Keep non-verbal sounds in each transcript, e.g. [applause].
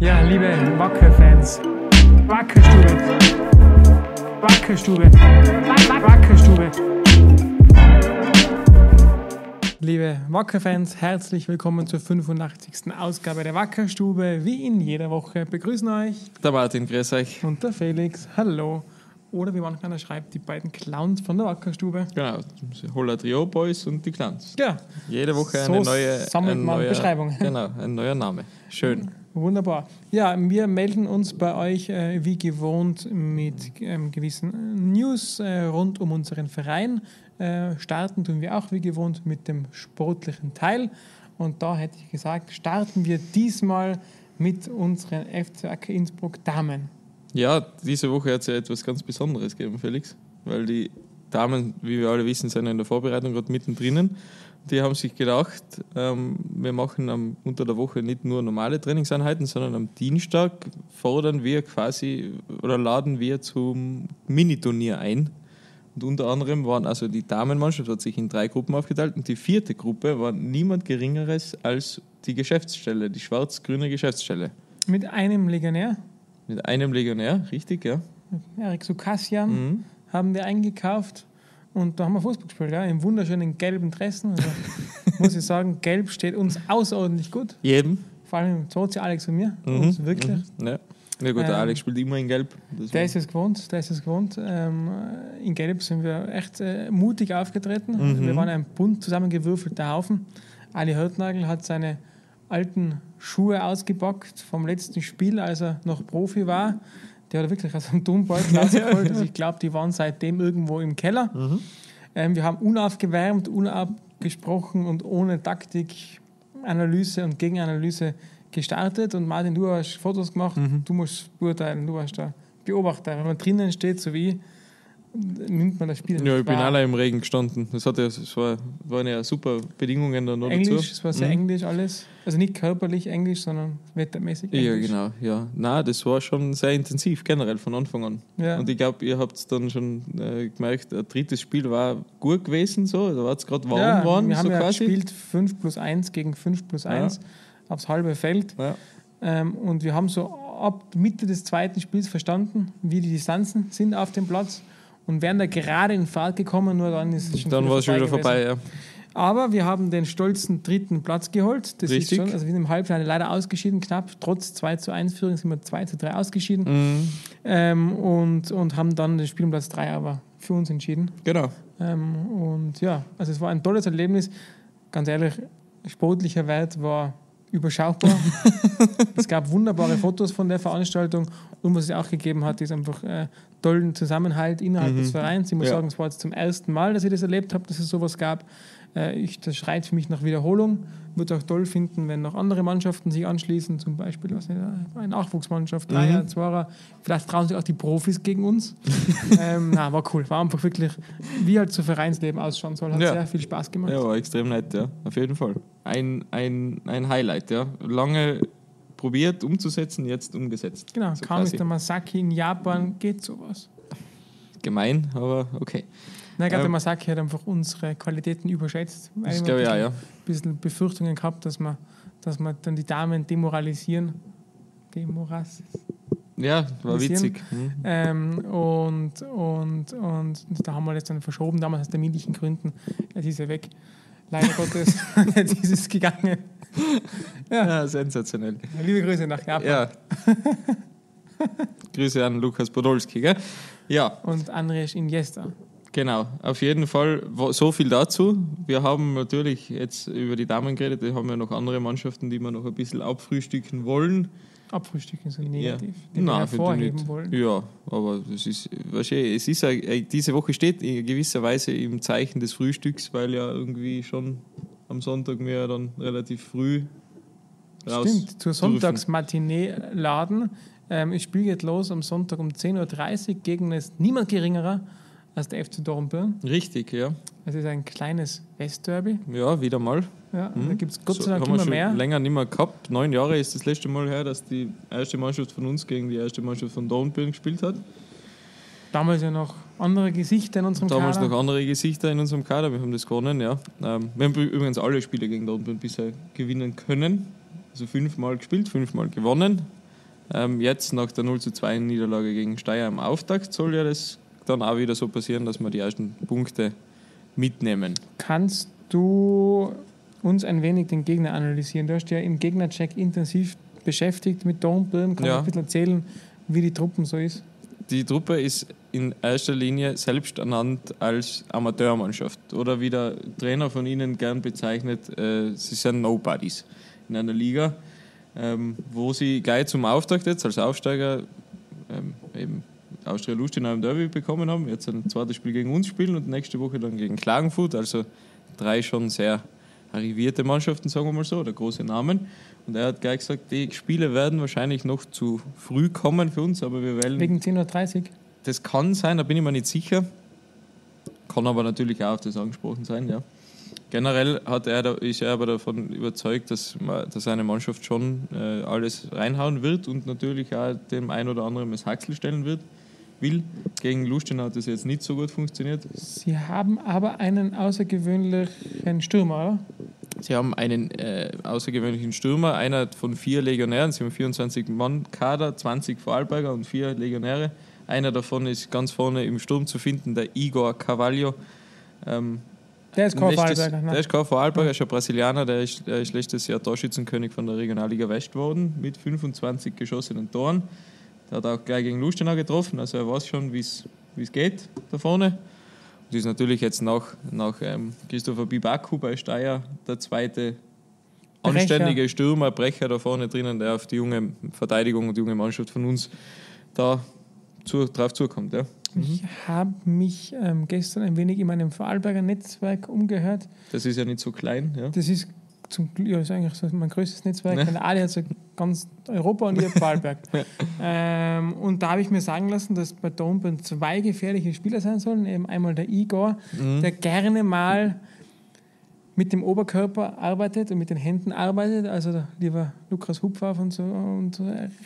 Ja, liebe Wacker-Fans, Wackerstube, Wackerstube, Wack- Wackerstube. Liebe Wacker-Fans, herzlich willkommen zur 85. Ausgabe der Wackerstube. Wie in jeder Woche begrüßen euch Der Martin, grüß euch. und der Felix. Hallo. Oder wie manch einer schreibt, die beiden Clowns von der Wackerstube. Genau, Holla Trio Boys und die Clans. Ja, Jede Woche So eine neue sammelt ein man neuer, Beschreibungen. Genau, ein neuer Name. Schön. Wunderbar. Ja, wir melden uns bei euch äh, wie gewohnt mit ähm, gewissen äh, News äh, rund um unseren Verein. Äh, starten tun wir auch wie gewohnt mit dem sportlichen Teil. Und da hätte ich gesagt, starten wir diesmal mit unseren FC Wacker Innsbruck Damen. Ja, diese Woche hat es ja etwas ganz Besonderes gegeben, Felix. Weil die Damen, wie wir alle wissen, sind in der Vorbereitung gerade mittendrin. Die haben sich gedacht, ähm, wir machen am, unter der Woche nicht nur normale Trainingseinheiten, sondern am Dienstag fordern wir quasi oder laden wir zum Miniturnier ein. Und unter anderem waren also die Damenmannschaft hat sich in drei Gruppen aufgeteilt und die vierte Gruppe war niemand Geringeres als die Geschäftsstelle, die schwarz-grüne Geschäftsstelle. Mit einem Legionär, Mit einem Legionär, richtig, ja. Erik Sukassian, Mhm. haben wir eingekauft. Und da haben wir Fußball gespielt, ja, im wunderschönen gelben Dressen. Also, [laughs] muss ich sagen, gelb steht uns außerordentlich gut. Jedem. Vor allem Sozi, Alex und mir. Mhm. Uns wirklich. Mhm. Ja. ja gut, der Ähm, Alex spielt immer in Gelb. Das Der ist es gewohnt, der ist es gewohnt. Ähm, in Gelb sind wir echt äh, mutig aufgetreten. Mhm. Wir waren ein bunt zusammengewürfelter Haufen. Ali Hörtnagel hat seine alten Schuhe ausgepackt vom letzten Spiel, als er noch Profi war. Der hat er wirklich aus dem Turmbeutel [laughs] rausgeholt. Also ich glaube, die waren seitdem irgendwo im Keller. Mhm. Ähm, wir haben unaufgewärmt, unabgesprochen und ohne Taktik, Analyse und Gegenanalyse gestartet. Und Martin, du hast Fotos gemacht, Mhm. du musst beurteilen, du warst der Beobachter. Wenn man drinnen steht, so wie, nimmt man das Spiel Ja, ich bin alle im Regen gestanden. Das, hat ja, das war, waren ja super Bedingungen dann noch Englisch, dazu. es war sehr Mhm. englisch alles. Also nicht körperlich Englisch, sondern wettermäßig Ja, Englisch. genau. Ja. Nein, das war schon sehr intensiv, generell von Anfang an. Ja. Und ich glaube, ihr habt es dann schon äh, gemerkt, ein drittes Spiel war gut gewesen, so. Da war es gerade warm ja, geworden, wir haben so ja quasi. gespielt 5 plus 1 gegen 5 plus 1 aufs halbe Feld. Ja. Ähm, und wir haben so ab Mitte des zweiten Spiels verstanden, wie die Distanzen sind auf dem Platz. Und wären da gerade in Fahrt gekommen, nur dann ist es schon Dann war es schon wieder gewesen. vorbei, ja. Aber wir haben den stolzen dritten Platz geholt. Das Richtig. ist schon, also wir sind im Halbfinale leider ausgeschieden, knapp. Trotz 2 zu 1 Führung sind wir 2 zu 3 ausgeschieden. Mhm. Ähm, und, und haben dann das Spiel um Platz 3 aber für uns entschieden. Genau. Ähm, und ja, also es war ein tolles Erlebnis. Ganz ehrlich, sportlicher Wert war überschaubar. [laughs] es gab wunderbare Fotos von der Veranstaltung und was es auch gegeben hat, ist einfach äh, tollen Zusammenhalt innerhalb Mhm. des Vereins. Ich muss Ja. sagen, es war jetzt zum ersten Mal, dass ich das erlebt habe, dass es sowas gab. Äh, ich, das schreit für mich nach Wiederholung. Würde auch toll finden, wenn noch andere Mannschaften sich anschließen, zum Beispiel was nicht, eine Nachwuchsmannschaft, Dreier, Mhm. Zweier. Vielleicht trauen sich auch die Profis gegen uns. [laughs] ähm, na, war cool. War einfach wirklich, wie halt so Vereinsleben ausschauen soll. Hat Ja. sehr viel Spaß gemacht. Ja, war extrem nett, ja. Auf jeden Fall. Ein, ein, ein Highlight, ja. Lange probiert umzusetzen, jetzt umgesetzt. Genau, So der Masaki in Japan, geht sowas. Gemein, aber okay. Na, ich glaube, der Ähm, Masaki hat einfach unsere Qualitäten überschätzt. glaube ich ein auch, ja. bisschen, bisschen Befürchtungen gehabt, dass wir, dass wir dann die Damen demoralisieren. Demoras. Ja, war witzig. Mhm. Ähm, und, und, und da haben wir das dann verschoben, damals aus terminlichen Gründen. Jetzt ist er weg. Leider [laughs] Gottes. [laughs] Jetzt ist es gegangen. Ja, sensationell. Liebe Grüße nach Japan. Ja. [laughs] Grüße an Lukas Podolski, gell? Ja, Und Andres Iniesta. Genau. Auf jeden Fall so viel dazu. Wir haben natürlich jetzt über die Damen geredet, wir haben ja noch andere Mannschaften, die wir noch ein bisschen abfrühstücken wollen. Abfrühstücken so negativ. Ja. Die wir Nein, hervorheben nicht. wollen. Ja, aber das ist, weißt du, es ist äh, diese Woche steht in gewisser Weise im Zeichen des Frühstücks, weil ja irgendwie schon am Sonntag wir dann relativ früh raus Stimmt, zur dürfen. Sonntagsmatinee laden. Ähm, das Spiel geht los am Sonntag um 10.30 Uhr. Gegner ist niemand geringerer als der FC Dornbirn. Richtig, ja. Es ist ein kleines Westderby. Ja, wieder mal. Ja, Da gibt es Gott So, sei Dank wir immer schon mehr. länger nicht mehr gehabt. Neun Jahre ist das letzte Mal her, dass die erste Mannschaft von uns gegen die erste Mannschaft von Dornbirn gespielt hat. Damals ja noch andere Gesichter in unserem Damals Kader. noch andere Gesichter in unserem Kader. Wir haben das gewonnen, ja. Ähm, wir haben übrigens alle Spiele gegen Dortmund bisher gewinnen können. Also fünfmal gespielt, fünfmal gewonnen. Ähm, jetzt nach der 0 zu 2 Niederlage gegen Steyr am Auftakt soll ja das dann auch wieder so passieren, dass wir die ersten Punkte mitnehmen. Kannst du uns ein wenig den Gegner analysieren? Du hast ja im Gegnercheck intensiv beschäftigt mit. Kannst du Ja. ein bisschen erzählen, wie die Truppen so ist? Die Truppe ist in erster Linie selbst ernannt als Amateurmannschaft oder wie der Trainer von ihnen gern bezeichnet, äh, sie sind Nobodies in einer Liga, ähm, wo sie gleich zum Auftakt jetzt als Aufsteiger ähm, eben Austria Lustenau im Derby bekommen haben, jetzt ein zweites Spiel gegen uns spielen und nächste Woche dann gegen Klagenfurt, also drei schon sehr arrivierte Mannschaften, sagen wir mal so, oder große Namen. Und er hat gleich gesagt, die Spiele werden wahrscheinlich noch zu früh kommen für uns, aber wir wählen Wegen 10.30 Uhr? das kann sein, da bin ich mir nicht sicher. Kann aber natürlich auch auf das angesprochen sein, ja. Generell hat er, ist er aber davon überzeugt, dass, dass seine Mannschaft schon äh, alles reinhauen wird und natürlich auch dem ein oder anderen das Haxel stellen wird. Will. Gegen Lustenau hat das jetzt nicht so gut funktioniert. Sie haben aber einen außergewöhnlichen Stürmer, oder? Sie haben einen äh, außergewöhnlichen Stürmer, einer von vier Legionären. Sie haben 24 Mann Kader, 20 Vorarlberger und vier Legionäre. Einer davon ist ganz vorne im Sturm zu finden, der Igor Carvalho. Ähm, Der ist kein Vorarlberger. Der ne? ist kein Vorarlberger, ist ein Brasilianer, der ist, der ist letztes Jahr Torschützenkönig von der Regionalliga West geworden mit 25 geschossenen Toren. Der hat auch gleich gegen Lustenau getroffen, also er weiß schon, wie es geht da vorne. Und ist natürlich jetzt nach, nach ähm, Christopher Bibaku bei Steyr der zweite Brecher. anständige Stürmer, Brecher da vorne drinnen, der auf die junge Verteidigung und die junge Mannschaft von uns da zu, drauf zukommt. Ja. Ich habe mich ähm, gestern ein wenig in meinem Vorarlberger Netzwerk umgehört. Das ist ja nicht so klein. Ja. Das ist zum Glück ja, ist eigentlich so mein größtes Netzwerk. Ne? Der Ali hat so ganz Europa und ich habe Vorarlberg. [laughs] Ja. ähm, und da habe ich mir sagen lassen, dass bei Dornbirn zwei gefährliche Spieler sein sollen. Eben einmal der Igor, Mhm. der gerne mal mit dem Oberkörper arbeitet und mit den Händen arbeitet. Also der lieber Lukas Hupfaff und so und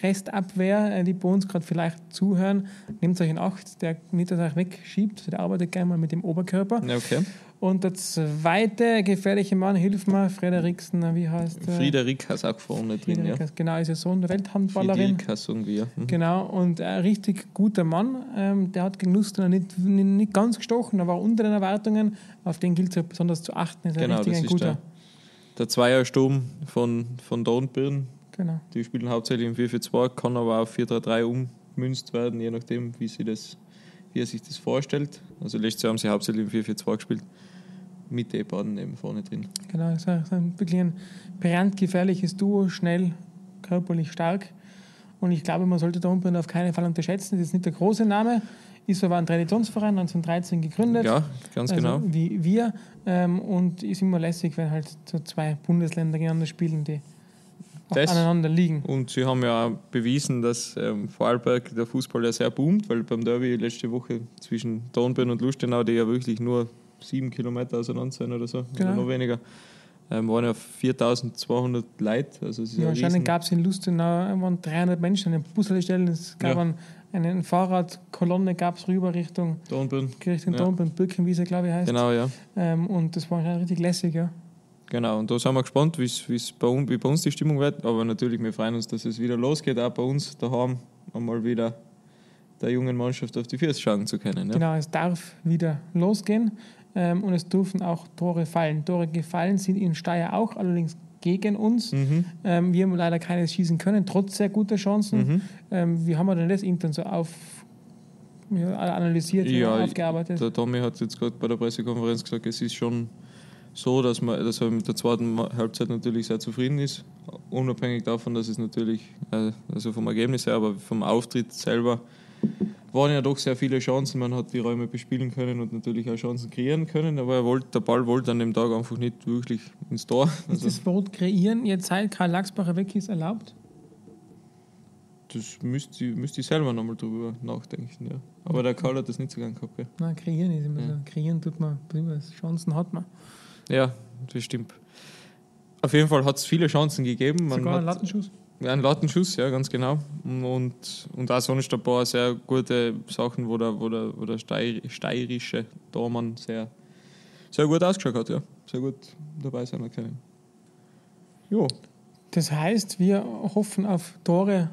Restabwehr, äh, die bei uns gerade vielleicht zuhören, nehmt euch in Acht, der nicht, dass er euch wegschiebt. Also der arbeitet gerne mal mit dem Oberkörper. Ja, okay. Und der zweite gefährliche Mann, hilf mir, Frederiksen, wie heißt der? Friederik auch vorne drin. Ja. Friederik, genau, ist ja Sohn der Welthandballerin. Friedrika, sagen wir. Mhm. Genau, und ein richtig guter Mann. Ähm, der hat gegen Lustenau nicht, nicht, nicht ganz gestochen, er war unter den Erwartungen. Auf den gilt es ja besonders zu achten. Ist Genau, richtig das ein ist guter. der, der Zweiersturm von, von Dornbirn. Genau. Die spielen hauptsächlich im 4-4-2, kann aber auf 4-3-3 ummünzt werden, je nachdem, wie, sie das, wie er sich das vorstellt. Also letztes Jahr haben sie hauptsächlich im 4-4-2 gespielt. Mit E-Baden eben vorne drin. Genau, ein, ist ein wirklich ein brandgefährliches Duo, schnell, körperlich stark. Und ich glaube, man sollte Dornbirn auf keinen Fall unterschätzen. Das ist nicht der große Name, ist aber ein Traditionsverein, 1913 gegründet. Ja, ganz also genau. Wie wir. Ähm, und ist immer lässig, wenn halt so zwei Bundesländer gegeneinander spielen, die Das- aneinander liegen. Und sie haben ja bewiesen, dass ähm, Vorarlberg der Fußball ja sehr boomt, weil beim Derby letzte Woche zwischen Dornbirn und Lustenau, die ja wirklich nur sieben Kilometer auseinander sind oder so, Genau. oder noch weniger, ähm, waren ja 4200 Leute. Also Ja, anscheinend gab es in Lustenau waren 300 Menschen an den Bushaltestellen. Es gab Ja. einen, eine Fahrradkolonne gab es rüber Richtung, Dornbirn. Richtung Ja. Dornbirn, Birkenwiese, glaube ich, heißt. Genau, ja. Ähm, und das war anscheinend richtig lässig, ja. Genau, und da sind wir gespannt, wie's, wie's bei uns, wie bei uns die Stimmung wird. Aber natürlich, wir freuen uns, dass es wieder losgeht, auch bei uns daheim einmal wieder der jungen Mannschaft auf die Füße schauen zu können. Ja? Genau, es darf wieder losgehen und es dürfen auch Tore fallen. Tore gefallen sind in Steyr auch, allerdings gegen uns. Mhm. Ähm, wir haben leider keines schießen können, trotz sehr guter Chancen. Mhm. Ähm, wie haben wir denn das intern so auf, analysiert, Ja, aufgearbeitet? Der Tommy hat jetzt gerade bei der Pressekonferenz gesagt, es ist schon so, dass, man, dass er mit der zweiten Halbzeit natürlich sehr zufrieden ist. Unabhängig davon, dass es natürlich, äh, also vom Ergebnis her, aber vom Auftritt selber waren ja doch sehr viele Chancen. Man hat die Räume bespielen können und natürlich auch Chancen kreieren können, aber er wollte, der Ball wollte an dem Tag einfach nicht wirklich ins Tor. Ist Also, das Wort kreieren jetzt seit Karl Lachsbacher weg ist erlaubt? das müsste, müsste ich selber nochmal drüber nachdenken. Ja. Aber der Karl hat das nicht so gern gehabt. Gell? Nein, kreieren ist immer Ja. so. Kreieren tut man, Chancen hat man. Ja, das stimmt. Auf jeden Fall hat es viele Chancen gegeben. Man Sogar hat, ein Lattenschuss. Ja, ein Lattenschuss, ja, ganz genau. Und, und auch sonst ein paar sehr gute Sachen, wo der, wo der, wo der steirische Tormann sehr, sehr gut ausgeschaut hat, ja. Sehr gut dabei sein können. Jo, Das heißt, wir hoffen auf Tore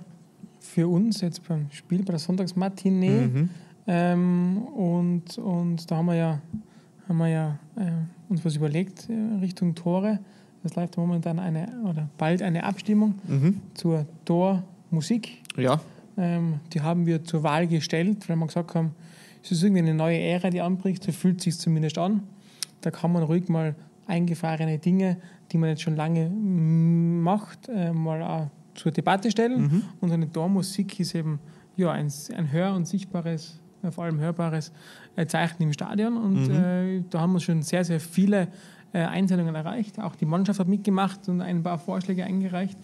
für uns jetzt beim Spiel, bei der Sonntagsmatinee. Mhm. Ähm, und, und da haben wir ja, haben wir ja äh, uns was überlegt äh, Richtung Tore. Es läuft momentan eine oder bald eine Abstimmung Mhm. zur Tormusik. Ja, Ähm, die haben wir zur Wahl gestellt, weil wir gesagt haben, es ist irgendwie eine neue Ära, die anbricht, so fühlt es sich zumindest an. Da kann man ruhig mal eingefahrene Dinge, die man jetzt schon lange macht, äh, mal auch zur Debatte stellen. Mhm. Und eine Tormusik ist eben ja, ein, ein hör- und sichtbares, äh, vor allem hörbares äh, Zeichen im Stadion. Und Mhm. äh, da haben wir schon sehr, sehr viele Einsendungen erreicht. Auch die Mannschaft hat mitgemacht und ein paar Vorschläge eingereicht.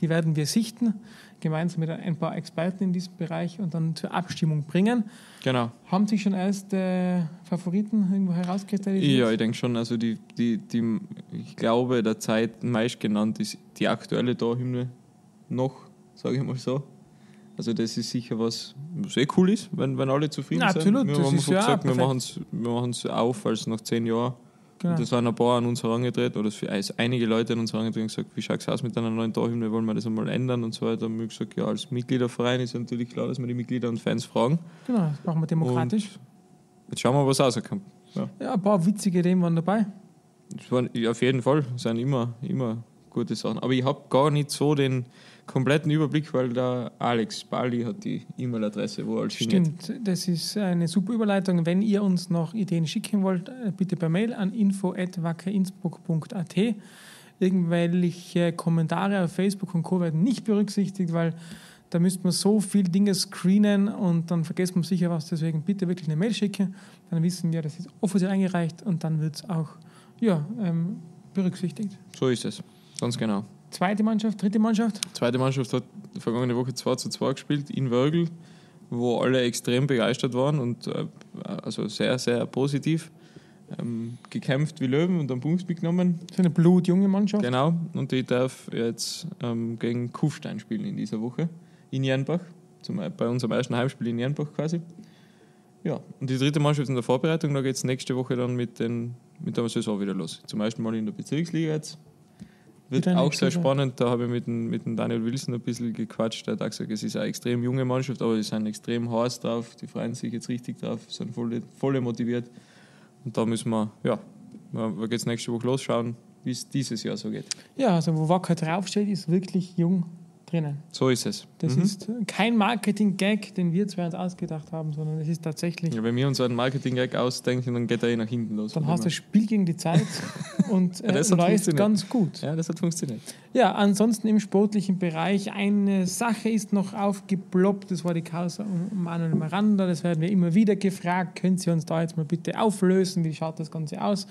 Die werden wir sichten, gemeinsam mit ein paar Experten in diesem Bereich und dann zur Abstimmung bringen. genau. Haben sich schon erst äh, Favoriten irgendwo herauskristallisiert? Ja, ich denke schon, also die, die, die, ich glaube, der Zeit meist genannt ist die aktuelle Torhymne noch, sage ich mal so. Also das ist sicher was, was eh cool ist, wenn, wenn alle zufrieden Ja, sind. absolut, das ist einfach ja gesagt, wir perfekt. machen's- wir machen es auf, als nach zehn Jahren. Genau. Und das waren ein paar an uns herangedreht, oder also einige Leute an uns herangedreht und gesagt, wie schaut es aus mit einer neuen Torhymne, wollen wir das einmal ändern und so weiter. Und wir haben gesagt, ja, als Mitgliederverein ist natürlich klar, dass wir die Mitglieder und Fans fragen. genau, das machen wir demokratisch. Und jetzt schauen wir, was rauskommt. Ja. Ja, ein paar witzige Ideen waren dabei. Das waren, ja, auf jeden Fall, sind immer, immer gute Sachen. Aber ich habe gar nicht so den kompletten Überblick, weil der Alex Bali hat die E-Mail-Adresse, wo alles hingeht. Stimmt, das ist eine super Überleitung. Wenn ihr uns noch Ideen schicken wollt, äh, bitte per Mail an info.wackerinnsbruck.at. Irgendwelche Kommentare auf Facebook und Co. werden nicht berücksichtigt, weil da müsste man so viele Dinge screenen und dann vergisst man sicher was. Deswegen bitte wirklich eine Mail schicken. Dann wissen wir, das ist offiziell eingereicht und dann wird es auch ja, ähm, berücksichtigt. So ist es, ganz genau. Zweite Mannschaft, dritte Mannschaft. Zweite Mannschaft hat vergangene Woche 2 zu 2 gespielt in Wörgl, wo alle extrem begeistert waren und äh, also sehr, sehr positiv. Ähm, gekämpft wie Löwen und einen Punkt mitgenommen. Das ist eine blutjunge Mannschaft. Genau, und die darf jetzt ähm, gegen Kufstein spielen in dieser Woche in Jernbach, zum, bei unserem ersten Heimspiel in Jernbach quasi. Ja, und die dritte Mannschaft in der Vorbereitung, da geht es nächste Woche dann mit, den, mit der Saison wieder los. Zum ersten Mal in der Bezirksliga jetzt. Wird auch sehr spannend, da habe ich mit dem, mit dem Daniel Wilson ein bisschen gequatscht. Der hat auch gesagt, es ist eine extrem junge Mannschaft, aber sie sind extrem heiß drauf, die freuen sich jetzt richtig drauf, sind voll, voll motiviert. Und da müssen wir, ja, da geht es nächste Woche los, schauen, wie es dieses Jahr so geht. Ja, also wo Wacker draufsteht, ist wirklich jung drinnen. So ist es. Das Mhm. ist kein Marketing-Gag, den wir zwei uns ausgedacht haben, sondern es ist tatsächlich, Ja, wenn wir uns einen Marketing-Gag ausdenken, dann geht er eh nach hinten los. dann hast du das Spiel gegen die Zeit [laughs] und Ja, äh, das hat läuft funktioniert. ganz gut. Ja, das hat funktioniert. Ja, ansonsten im sportlichen Bereich eine Sache ist noch aufgeploppt, das war die Causa um Manuel Miranda, das werden wir immer wieder gefragt, können Sie uns da jetzt mal bitte auflösen, wie schaut das Ganze aus?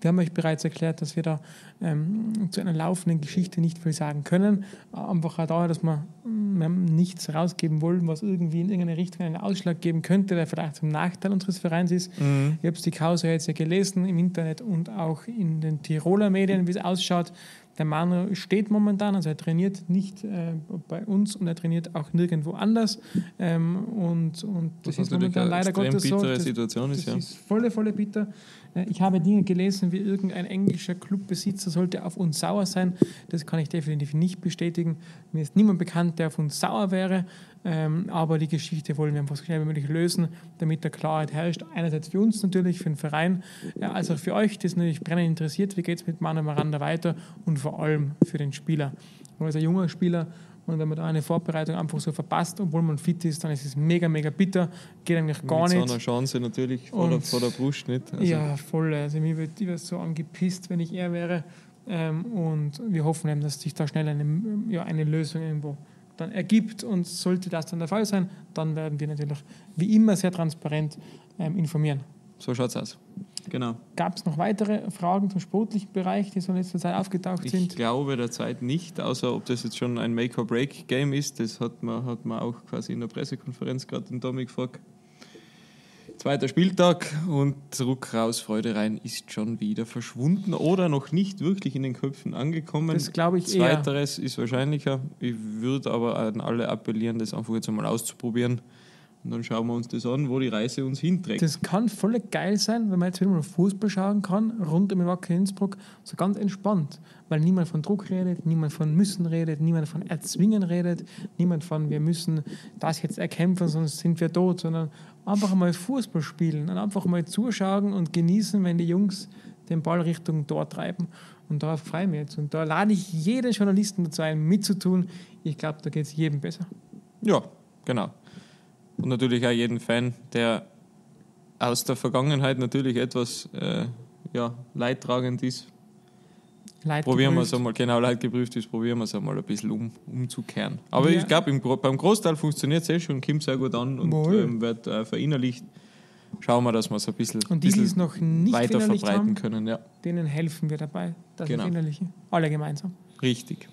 Wir haben euch bereits erklärt, dass wir da ähm, zu einer laufenden Geschichte nicht viel sagen können. Einfach auch daher, dass wir, wir nichts rausgeben wollen, was irgendwie in irgendeine Richtung einen Ausschlag geben könnte, der vielleicht zum Nachteil unseres Vereins ist. Mhm. Ich habe die Causa jetzt ja gelesen im Internet und auch in den Tiroler Medien, wie es ausschaut. Der Manu steht momentan, also er trainiert nicht äh, bei uns und er trainiert auch nirgendwo anders. Ähm, und, und das, Das ist momentan eine leider Gottes so. bittere Das, Situation das ist, ja. ist volle, volle bitter. Äh, Ich habe Dinge gelesen, wie irgendein englischer Clubbesitzer sollte auf uns sauer sein. Das kann ich definitiv nicht bestätigen. Mir ist niemand bekannt, der auf uns sauer wäre. Ähm, aber die Geschichte wollen wir einfach so schnell wie möglich lösen, damit da Klarheit herrscht. Einerseits für uns natürlich, für den Verein, ja, als auch für euch, das natürlich brennend interessiert, wie geht es mit Manu Miranda weiter und vor allem für den Spieler. Er ist ein junger Spieler und wenn man da eine Vorbereitung einfach so verpasst, obwohl man fit ist, dann ist es mega, mega bitter. Geht eigentlich gar mit nicht. so einer Chance natürlich vor der, Und- vor der Brust nicht. Also, Ja, voll. Also mir wird ich so angepisst, wenn ich er wäre. Ähm, und wir hoffen eben, dass sich da schnell eine, ja, eine Lösung irgendwo dann ergibt. Und sollte das dann der Fall sein, dann werden wir natürlich wie immer sehr transparent ähm, informieren. So schaut's aus. Genau. Gab es noch weitere Fragen zum sportlichen Bereich, die so in letzter Zeit aufgetaucht Ich sind? glaube derzeit nicht, außer ob das jetzt schon ein Make-or-Break-Game ist. Das hat man, hat man auch quasi in der Pressekonferenz gerade den Domi gefragt. Zweiter Spieltag und zurück raus, Freude rein ist schon wieder verschwunden oder noch nicht wirklich in den Köpfen angekommen. Das glaube ich eher. Zweiteres ist wahrscheinlicher. Ich würde aber an alle appellieren, das einfach jetzt einmal auszuprobieren Und dann schauen wir uns das an, wo die Reise uns hinträgt. Das kann voll geil sein, wenn man jetzt wieder mal Fußball schauen kann, rund um den Wacker Innsbruck, so ganz entspannt. Weil niemand von Druck redet, niemand von müssen redet, niemand von erzwingen redet, niemand von wir müssen das jetzt erkämpfen, sonst sind wir tot, sondern einfach mal Fußball spielen und einfach mal zuschauen und genießen, wenn die Jungs den Ball Richtung Tor treiben. Und darauf freue ich mich jetzt. Und da lade ich jeden Journalisten dazu ein, mitzutun. Ich glaube, da geht es jedem besser. Ja, genau. Und natürlich auch jeden Fan, der aus der Vergangenheit natürlich etwas äh, ja, leidtragend ist. Leid Probieren wir es geprüft. einmal, genau, leidgeprüft ist, probieren wir es einmal ein bisschen um, umzukehren. Aber Ja. ich glaube, beim Großteil funktioniert es eh schon, kommt sehr gut an und ähm, wird äh, verinnerlicht. Schauen wir, dass wir es ein bisschen, Und die, bisschen noch nicht weiter verbreiten haben, können. Ja, denen helfen wir dabei, das genau. verinnerlichen. Alle gemeinsam. richtig.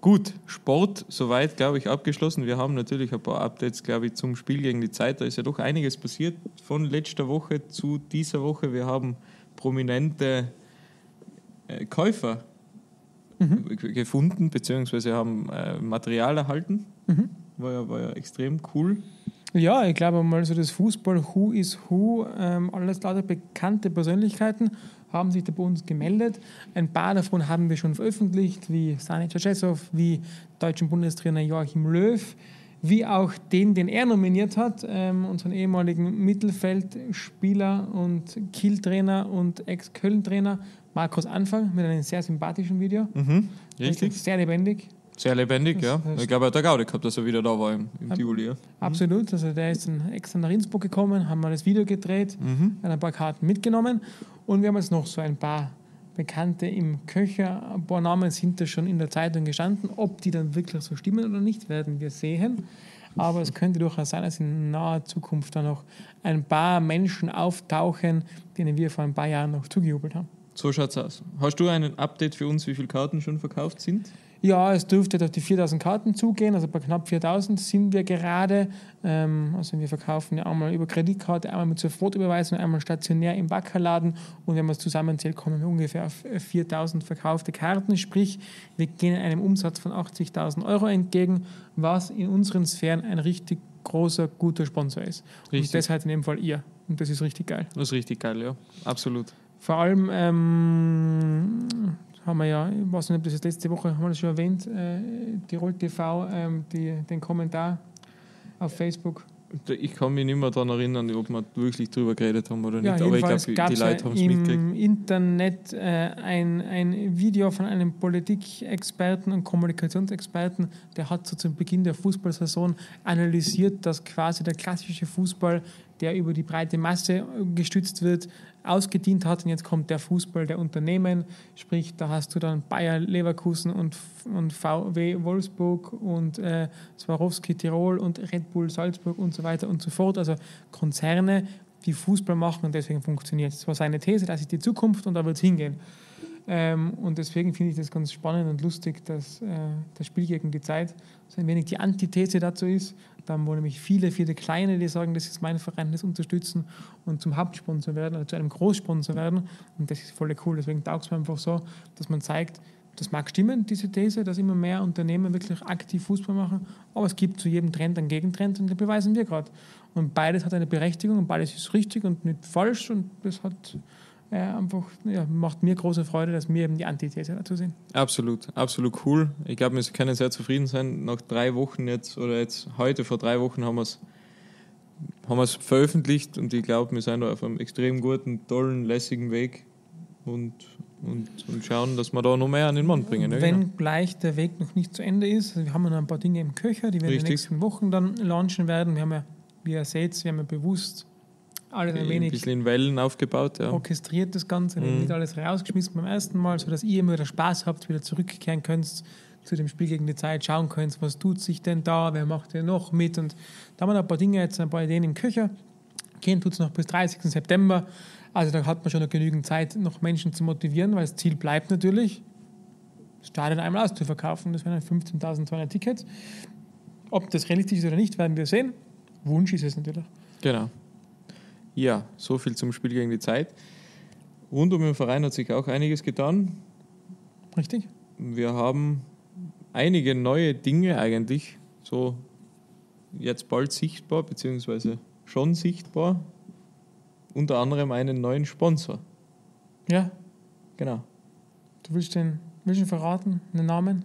Gut, Sport soweit, glaube ich, abgeschlossen. Wir haben natürlich ein paar Updates, glaube ich, zum Spiel gegen die Zeit. Da ist ja doch einiges passiert von letzter Woche zu dieser Woche. Wir haben prominente äh, Käufer Mhm. gefunden, beziehungsweise haben äh, Material erhalten. Mhm. War, ja, war ja extrem cool. Ja, ich glaube mal so das Fußball Who is Who, ähm, alles lauter bekannte Persönlichkeiten haben sich da bei uns gemeldet. Ein paar davon haben wir schon veröffentlicht, wie Sani Czeszów, wie deutschen Bundestrainer Joachim Löw, wie auch den, den er nominiert hat, ähm, unseren ehemaligen Mittelfeldspieler und Kiel-Trainer und Ex-Köln-Trainer Markus Anfang mit einem sehr sympathischen Video. Mhm. Richtig. Sehr lebendig. Sehr lebendig, Das ja. Ich glaube, er hat der Gaude gehabt, dass er wieder da war im, im Ab- Tivoli. Ja. Absolut. Also der ist dann extra nach Innsbruck gekommen, haben wir das Video gedreht, Mhm. hat ein paar Karten mitgenommen und wir haben jetzt noch so ein paar Bekannte im Köcher. Ein paar Namen sind da schon in der Zeitung gestanden. Ob die dann wirklich so stimmen oder nicht, werden wir sehen. Aber es könnte durchaus sein, dass in naher Zukunft da noch ein paar Menschen auftauchen, denen wir vor ein paar Jahren noch zugejubelt haben. So schaut's aus. Hast du einen Update für uns, wie viele Karten schon verkauft sind? Ja, es dürfte jetzt auf die 4000 Karten zugehen, also bei knapp 4000 sind wir gerade. Ähm, also wir verkaufen ja einmal über Kreditkarte, einmal mit Sofortüberweisung, einmal stationär im Backerladen und wenn man es zusammenzählt, kommen wir ungefähr auf äh, 4000 verkaufte Karten. Sprich, wir gehen einem Umsatz von 80.000 Euro entgegen, was in unseren Sphären ein richtig großer, guter Sponsor ist. Richtig. Und das halt in dem Fall ihr. Und das ist richtig geil. Das ist richtig geil, ja. Absolut. Vor allem ähm, haben wir ja, ich weiß nicht, ob das jetzt letzte Woche, haben wir das schon erwähnt, äh, Tirol TV, ähm, die, den Kommentar auf Facebook. Ich kann mich nicht mehr daran erinnern, ob wir wirklich drüber geredet haben oder Ja, nicht. Aber ich glaube, die Leute haben es im mitgekriegt. Internet äh, ein, ein Video von einem Politikexperten und Kommunikationsexperten, der hat so zum Beginn der Fußballsaison analysiert, dass quasi der klassische Fußball, der über die breite Masse gestützt wird, ausgedient hat. Und jetzt kommt der Fußball der Unternehmen, sprich, da hast du dann Bayer Leverkusen und, und VW Wolfsburg und äh, Swarovski Tirol und Red Bull Salzburg und so weiter und so fort. Also Konzerne, die Fußball machen und deswegen funktioniert es. Das war seine These, das ist die Zukunft und da wird es hingehen. Ähm, und deswegen finde ich das ganz spannend und lustig, dass äh, das Spiel gegen die Zeit so ein wenig die Antithese dazu ist. Dann wo nämlich viele, viele Kleine, die sagen, das ist mein Verein, das unterstützen und zum Hauptsponsor werden oder zu einem Großsponsor werden. Und das ist voll cool. Deswegen taugt es mir einfach so, dass man zeigt, das mag stimmen, diese These, dass immer mehr Unternehmen wirklich aktiv Fußball machen, aber es gibt zu jedem Trend einen Gegentrend und den beweisen wir gerade. Und beides hat eine Berechtigung und beides ist richtig und nicht falsch und das hat äh, einfach, ja, macht mir große Freude, dass wir eben die Antithese dazu sehen. Absolut, absolut cool. Ich glaube, wir können sehr zufrieden sein. Nach drei Wochen jetzt, oder jetzt heute vor drei Wochen haben wir es haben wir's veröffentlicht und ich glaube, wir sind da auf einem extrem guten, tollen, lässigen Weg und, und, und schauen, dass wir da noch mehr an den Mann bringen. Ja, Wenn genau. gleich der Weg noch nicht zu Ende ist, also wir haben noch ein paar Dinge im Köcher, die wir in den Richtig. nächsten Wochen dann launchen werden. Wir haben ja, wie ihr seht, wir haben ja bewusst alles ein ein wenig bisschen in Wellen aufgebaut. Ja. orchestriert das Ganze, Mhm. nicht alles rausgeschmissen beim ersten Mal, sodass ihr immer wieder Spaß habt, wieder zurückkehren könnt zu dem Spiel gegen die Zeit, schauen könnt, was tut sich denn da, wer macht denn noch mit und da haben wir noch ein paar Dinge jetzt, ein paar Ideen im Köcher. Gehen tut es noch bis 30. September, also da hat man schon noch genügend Zeit, noch Menschen zu motivieren, weil das Ziel bleibt natürlich, das Stadion einmal auszuverkaufen, das wären dann 15.200 Tickets. Ob das realistisch ist oder nicht, werden wir sehen. Wunsch ist es natürlich. Genau. Ja, so viel zum Spiel gegen die Zeit. Rund um den Verein hat sich auch einiges getan. Richtig? Wir haben einige neue Dinge eigentlich so jetzt bald sichtbar, beziehungsweise schon sichtbar, unter anderem einen neuen Sponsor. Ja, Genau. du willst den, willst ihn verraten, den Namen?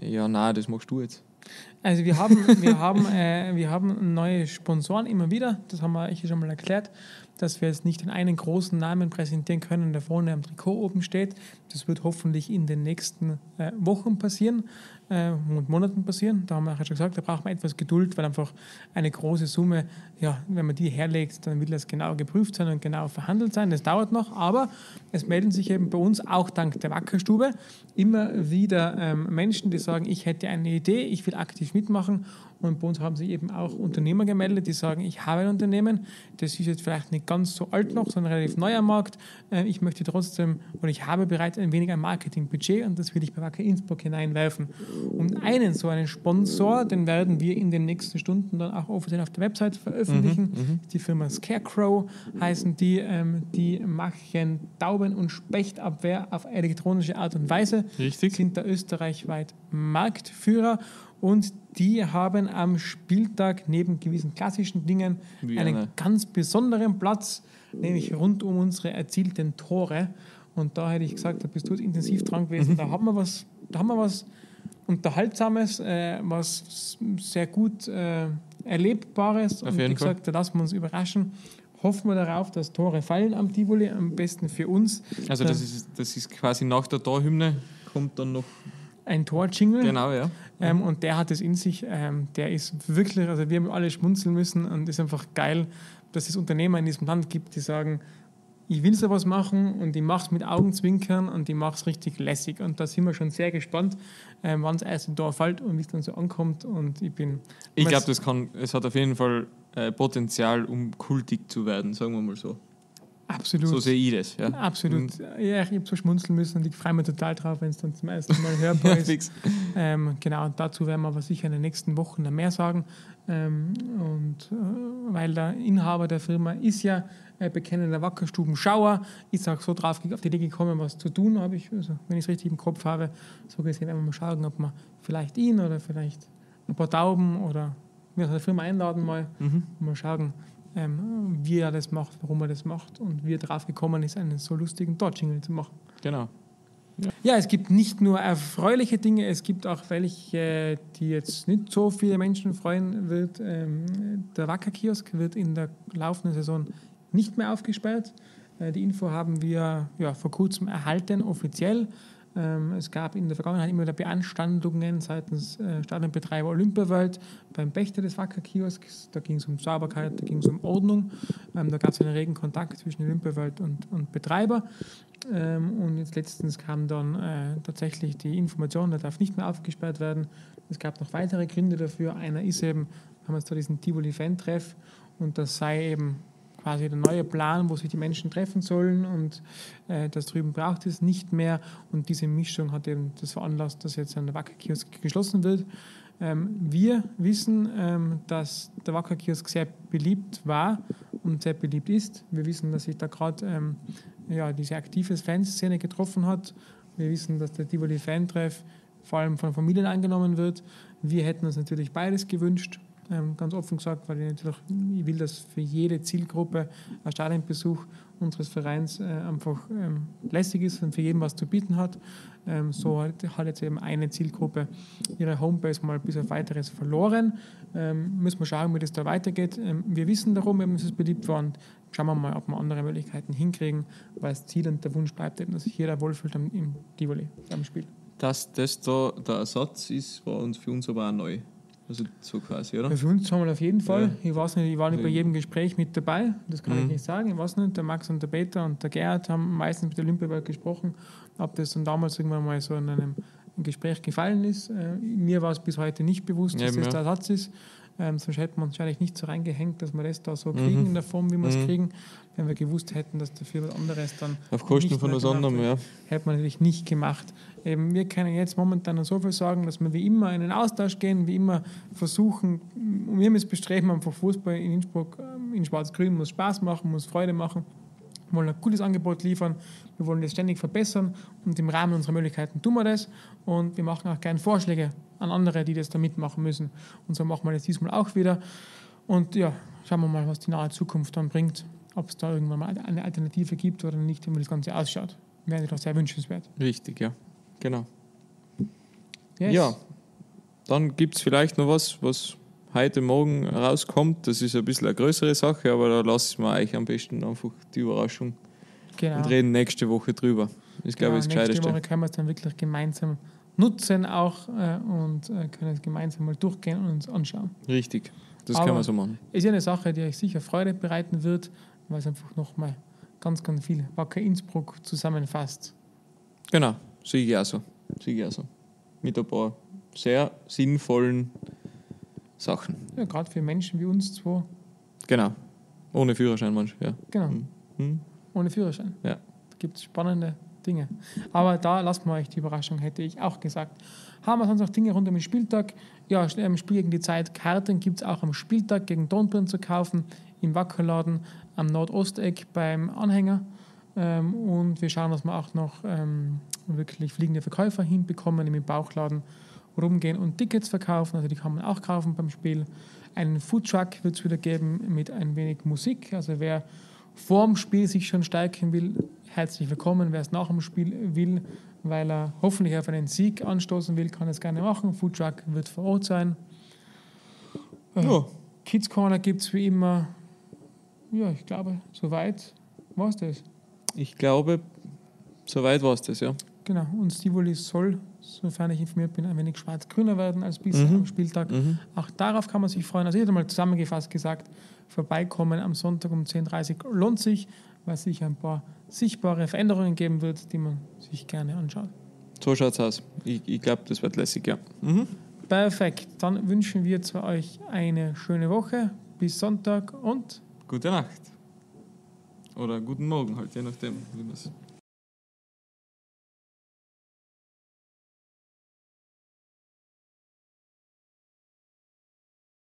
Ja, na, das machst du jetzt. Also wir haben, wir haben, äh, wir haben neue Sponsoren immer wieder. Das haben wir euch schon mal erklärt, dass wir jetzt nicht den einen großen Namen präsentieren können, der vorne am Trikot oben steht. Das wird hoffentlich in den nächsten äh, Wochen passieren äh, und Monaten passieren. Da haben wir auch schon gesagt, da braucht man etwas Geduld, weil einfach eine große Summe, ja, wenn man die herlegt, dann will das genau geprüft sein und genau verhandelt sein. Das dauert noch, aber es melden sich eben bei uns auch dank der Wackerstube immer wieder ähm, Menschen, die sagen, ich hätte eine Idee, ich will aktiv mitmachen. Und bei uns haben sich eben auch Unternehmer gemeldet, die sagen, ich habe ein Unternehmen, das ist jetzt vielleicht nicht ganz so alt noch, sondern relativ neuer Markt. Äh, Ich möchte trotzdem, oder ich habe bereits ein wenig ein Marketingbudget und das will ich bei Wacker Innsbruck hineinwerfen. Und einen so einen Sponsor, den werden wir in den nächsten Stunden dann auch offiziell auf der Website veröffentlichen. Die Firma Scarecrow heißen die. ähm, Die machen Tauben- und Spechtabwehr auf elektronische Art und Weise Richtig. sind da österreichweit Marktführer und die haben am Spieltag neben gewissen klassischen Dingen Wie einen eine- ganz besonderen Platz, nämlich rund um unsere erzielten Tore. Und da hätte ich gesagt, da bist du intensiv dran gewesen. Da [laughs] haben wir was, da haben wir was Unterhaltsames, äh, was sehr gut äh, Erlebbares. Auf und wie gesagt, da lassen wir uns überraschen. Hoffen wir darauf, dass Tore fallen am Tivoli, am besten für uns. Also das ist, das ist quasi nach der Torhymne kommt dann noch. Ein Tor-Jingle. Genau, ja. Ähm, und der hat es in sich, ähm, der ist wirklich, also wir haben alle schmunzeln müssen und es ist einfach geil, dass es Unternehmer in diesem Land gibt, die sagen, ich will sowas machen und ich mache es mit Augenzwinkern und ich mache es richtig lässig. Und da sind wir schon sehr gespannt, ähm, wann das erste Tor fällt und wie es dann so ankommt. Und ich bin. Ich glaube, das kann, es hat auf jeden Fall äh, Potenzial, um kultig zu werden, sagen wir mal so. Absolut. So sehe ich das. Ja. Absolut. Ja, ich habe so schmunzeln müssen und ich freue mich total drauf, wenn es dann zum ersten Mal [laughs] hörbar Ja, ist. Ähm, genau, und dazu werden wir aber sicher in den nächsten Wochen dann mehr sagen. Ähm, und äh, weil der Inhaber der Firma ist ja äh, bekennender Wackerstubenschauer, ist auch so drauf auf die Idee gekommen, was zu tun, habe ich, also, wenn ich es richtig im Kopf habe, so gesehen, werden wir mal schauen, ob wir vielleicht ihn oder vielleicht ein paar Tauben oder wir aus der Firma einladen mal Mhm. und mal schauen, ähm, wie er das macht, warum er das macht und wie er drauf gekommen ist, einen so lustigen Dodge-Jingle zu machen. Genau. Ja, es gibt nicht nur erfreuliche Dinge, es gibt auch welche, die jetzt nicht so viele Menschen freuen wird. Ähm, Der Wacker-Kiosk wird in der laufenden Saison nicht mehr aufgesperrt. Äh, Die Info haben wir ja, vor kurzem erhalten, offiziell. Ähm, Es gab in der Vergangenheit immer wieder Beanstandungen seitens äh, Stadionbetreiber Olympiaworld beim Pächter des Wacker-Kiosks. Da ging es um Sauberkeit, da ging es um Ordnung. Ähm, Da gab es einen regen Kontakt zwischen Olympiaworld und, und Betreiber. Ähm, und jetzt letztens kam dann äh, tatsächlich die Information, der darf nicht mehr aufgesperrt werden. Es gab noch weitere Gründe dafür. Einer ist eben, wir haben jetzt da diesen Tivoli-Fan-Treff und das sei eben quasi der neue Plan, wo sich die Menschen treffen sollen und äh, das drüben braucht es nicht mehr. Und diese Mischung hat eben das veranlasst, dass jetzt ein Wacker-Kiosk geschlossen wird. Ähm, wir wissen, ähm, dass der Wacker-Kiosk sehr beliebt war und sehr beliebt ist. Wir wissen, dass sich da gerade ähm, ja, diese aktive Fanszene getroffen hat. Wir wissen, dass der Tivoli Fan-Treff vor allem von Familien angenommen wird. Wir hätten uns natürlich beides gewünscht, ganz offen gesagt, weil ich natürlich ich will, dass für jede Zielgruppe ein Stadionbesuch unseres Vereins äh, einfach ähm, lässig ist und für jeden was zu bieten hat. Ähm, so hat, jetzt eben eine Zielgruppe ihre Homebase mal bis auf weiteres verloren. Ähm, müssen wir schauen, wie das da weitergeht. Ähm, wir wissen darum, eben, dass es beliebt und schauen wir mal, ob wir andere Möglichkeiten hinkriegen, weil das Ziel und der Wunsch bleibt eben, dass sich jeder wohlfühlt im Tivoli, am Spiel. Dass das da der Ersatz ist, war uns für uns aber auch neu. Also so quasi, oder? Für uns haben wir auf jeden Fall. Ja. Ich weiß nicht, ich war nicht bei Ja. jedem Gespräch mit dabei, das kann ich Mhm. nicht sagen. Ich weiß nicht, der Max und der Peter und der Gerhard haben meistens mit der Olympiawelt gesprochen, ob das dann damals irgendwann mal so in einem Gespräch gefallen ist. Äh, mir war es bis heute nicht bewusst, dass Eben, das ja. der Ersatz ist. Ähm, sonst hätten wir uns wahrscheinlich nicht so reingehängt, dass wir das da so kriegen Mhm. in der Form, wie wir es Mhm. kriegen. Wenn wir gewusst hätten, dass dafür was anderes dann Auf Kosten von was anderem, ja. hätte man natürlich nicht gemacht. Eben, wir können jetzt momentan so viel sagen, dass wir wie immer in den Austausch gehen, wie immer versuchen, und wir das Bestreben, einfach Fußball in Innsbruck, ähm, in Schwarz-Grün muss Spaß machen, muss Freude machen. Wir wollen ein gutes Angebot liefern, wir wollen das ständig verbessern und im Rahmen unserer Möglichkeiten tun wir das und wir machen auch gerne Vorschläge an andere, die das da mitmachen müssen. Und so machen wir das diesmal auch wieder. Und ja, schauen wir mal, was die nahe Zukunft dann bringt. Ob es da irgendwann mal eine Alternative gibt oder nicht, wie das Ganze ausschaut. Wäre doch sehr wünschenswert. Richtig, ja. Genau. Yes. Ja, dann gibt es vielleicht noch was, was heute Morgen rauskommt. Das ist ein bisschen eine größere Sache, aber da lassen wir euch am besten einfach die Überraschung genau. und reden nächste Woche drüber. Ich glaube, ja, das nächste. Woche können wir es dann wirklich gemeinsam nutzen auch äh, und äh, können es gemeinsam mal durchgehen und uns anschauen. Richtig, das Aber- können wir so machen. Ist ja eine Sache, die euch sicher Freude bereiten wird, weil es einfach nochmal ganz, ganz viel Wacker Innsbruck zusammenfasst. Genau, sehe ich auch so. Sehe ich auch so. Mit ein paar sehr sinnvollen Sachen. Ja, gerade für Menschen wie uns zwei, Genau. Ohne Führerschein manchmal, ja. genau, Hm. Hm. ohne Führerschein. Ja. Da gibt es spannende Dinge. Aber da lassen wir euch die Überraschung, hätte ich auch gesagt. Haben wir sonst noch Dinge rund um den Spieltag? Ja, im Spiel gegen die Zeit. Karten gibt es auch am Spieltag gegen Dornbirn zu kaufen, im Wackerladen am Nordosteck beim Anhänger. Ähm, und wir schauen, dass wir auch noch ähm, wirklich fliegende Verkäufer hinbekommen, die im Bauchladen rumgehen und Tickets verkaufen. Also die kann man auch kaufen beim Spiel. Einen Foodtruck wird es wieder geben mit ein wenig Musik. Also wer vorm Spiel sich schon stärken will, herzlich willkommen. Wer es nach dem Spiel will, weil er hoffentlich auf einen Sieg anstoßen will, kann es gerne machen. Foodtruck wird vor Ort sein. Äh, Ja, Kids Corner gibt es wie immer. Ja, ich glaube, soweit war es das. ich glaube, soweit war es das, ja. Genau. Und Stivoli soll, sofern ich informiert bin, ein wenig schwarz-grüner werden als bisher Mhm. am Spieltag. Mhm. Auch darauf kann man sich freuen. Also ich hätte mal zusammengefasst gesagt, vorbeikommen am Sonntag um 10.30 Uhr lohnt sich, weil es sicher ein paar sichtbare Veränderungen geben wird, die man sich gerne anschaut. So schaut's aus. Ich, ich glaube, das wird lässig, ja. Mhm. Perfekt. Dann wünschen wir zu euch eine schöne Woche. Bis Sonntag und Gute Nacht. Oder guten Morgen halt, je nachdem, wie man es